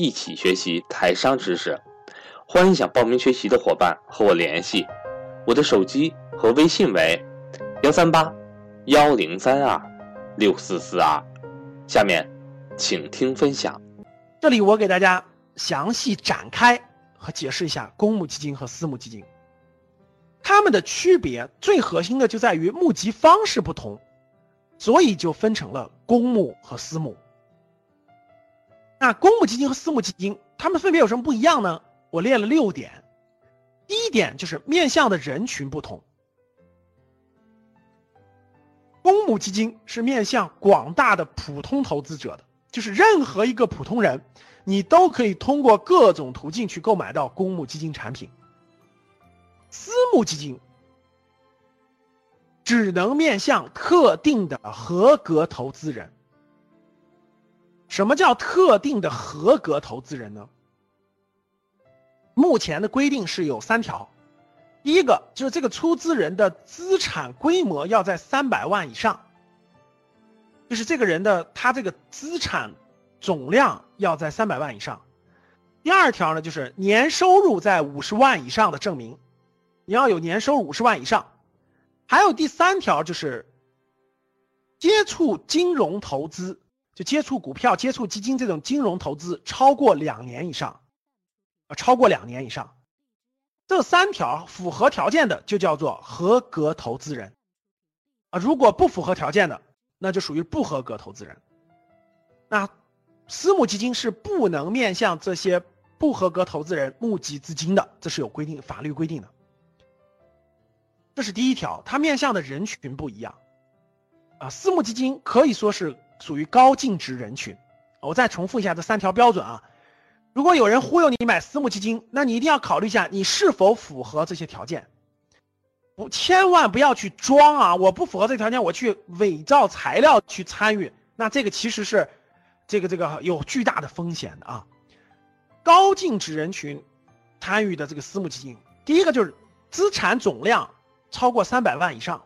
一起学习台商知识，欢迎想报名学习的伙伴和我联系，我的手机和微信为幺三八幺零三二六四四二。下面，请听分享。这里我给大家详细展开和解释一下公募基金和私募基金，它们的区别最核心的就在于募集方式不同，所以就分成了公募和私募。那公募基金和私募基金，它们分别有什么不一样呢？我列了六点。第一点就是面向的人群不同。公募基金是面向广大的普通投资者的，就是任何一个普通人，你都可以通过各种途径去购买到公募基金产品。私募基金只能面向特定的合格投资人。什么叫特定的合格投资人呢？目前的规定是有三条，第一个就是这个出资人的资产规模要在三百万以上，就是这个人的他这个资产总量要在三百万以上。第二条呢，就是年收入在五十万以上的证明，你要有年收入五十万以上。还有第三条就是接触金融投资。就接触股票、接触基金这种金融投资超过两年以上，啊，超过两年以上，这三条符合条件的就叫做合格投资人，啊，如果不符合条件的，那就属于不合格投资人。那私募基金是不能面向这些不合格投资人募集资金的，这是有规定、法律规定的。这是第一条，它面向的人群不一样，啊，私募基金可以说是。属于高净值人群，我再重复一下这三条标准啊。如果有人忽悠你买私募基金，那你一定要考虑一下你是否符合这些条件，不，千万不要去装啊！我不符合这条件，我去伪造材料去参与，那这个其实是这个这个有巨大的风险的啊。高净值人群参与的这个私募基金，第一个就是资产总量超过三百万以上。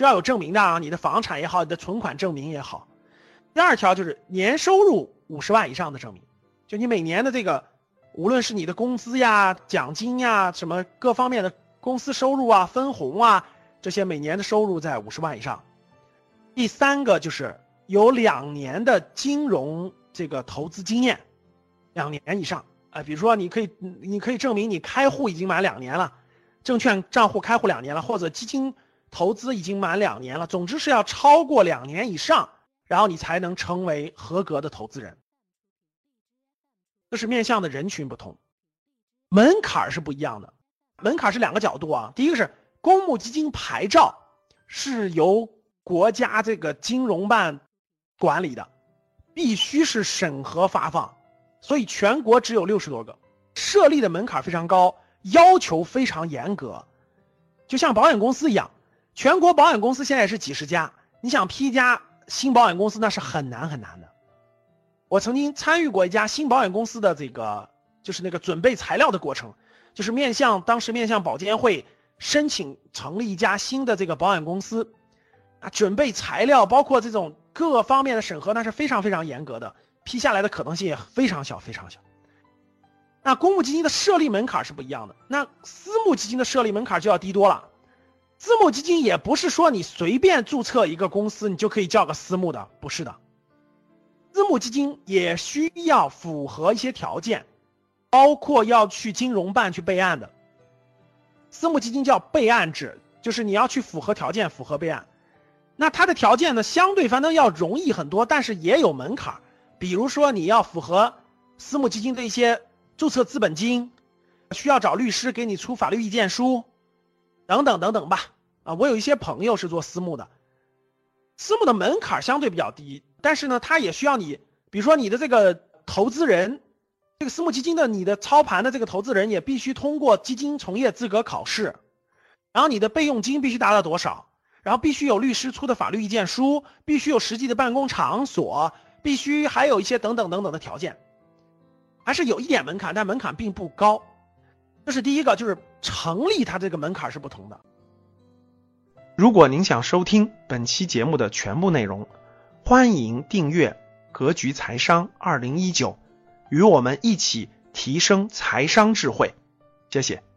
是要有证明的啊，你的房产也好，你的存款证明也好。第二条就是年收入五十万以上的证明，就你每年的这个，无论是你的工资呀、奖金呀、什么各方面的公司收入啊、分红啊，这些每年的收入在五十万以上。第三个就是有两年的金融这个投资经验，两年以上啊，比如说你可以你可以证明你开户已经满两年了，证券账户开户两年了，或者基金。投资已经满两年了，总之是要超过两年以上，然后你才能成为合格的投资人。这是面向的人群不同，门槛是不一样的。门槛是两个角度啊，第一个是公募基金牌照是由国家这个金融办管理的，必须是审核发放，所以全国只有六十多个，设立的门槛非常高，要求非常严格，就像保险公司一样。全国保险公司现在是几十家，你想批一家新保险公司那是很难很难的。我曾经参与过一家新保险公司的这个，就是那个准备材料的过程，就是面向当时面向保监会申请成立一家新的这个保险公司，啊，准备材料包括这种各方面的审核那是非常非常严格的，批下来的可能性也非常小非常小。那公募基金的设立门槛是不一样的，那私募基金的设立门槛就要低多了。私募基金也不是说你随便注册一个公司，你就可以叫个私募的，不是的。私募基金也需要符合一些条件，包括要去金融办去备案的。私募基金叫备案制，就是你要去符合条件，符合备案。那它的条件呢，相对反正要容易很多，但是也有门槛儿。比如说你要符合私募基金的一些注册资本金，需要找律师给你出法律意见书。等等等等吧，啊，我有一些朋友是做私募的，私募的门槛相对比较低，但是呢，他也需要你，比如说你的这个投资人这个私募基金的你的操盘的这个投资人也必须通过基金从业资格考试，然后你的备用金必须达到多少，然后必须有律师出的法律意见书，必须有实际的办公场所，必须还有一些等等等等的条件，还是有一点门槛，但门槛并不高。这是第一个，就是成立它这个门槛是不同的。如果您想收听本期节目的全部内容，欢迎订阅《格局财商二零一九》。与我们一起提升财商智慧，谢谢。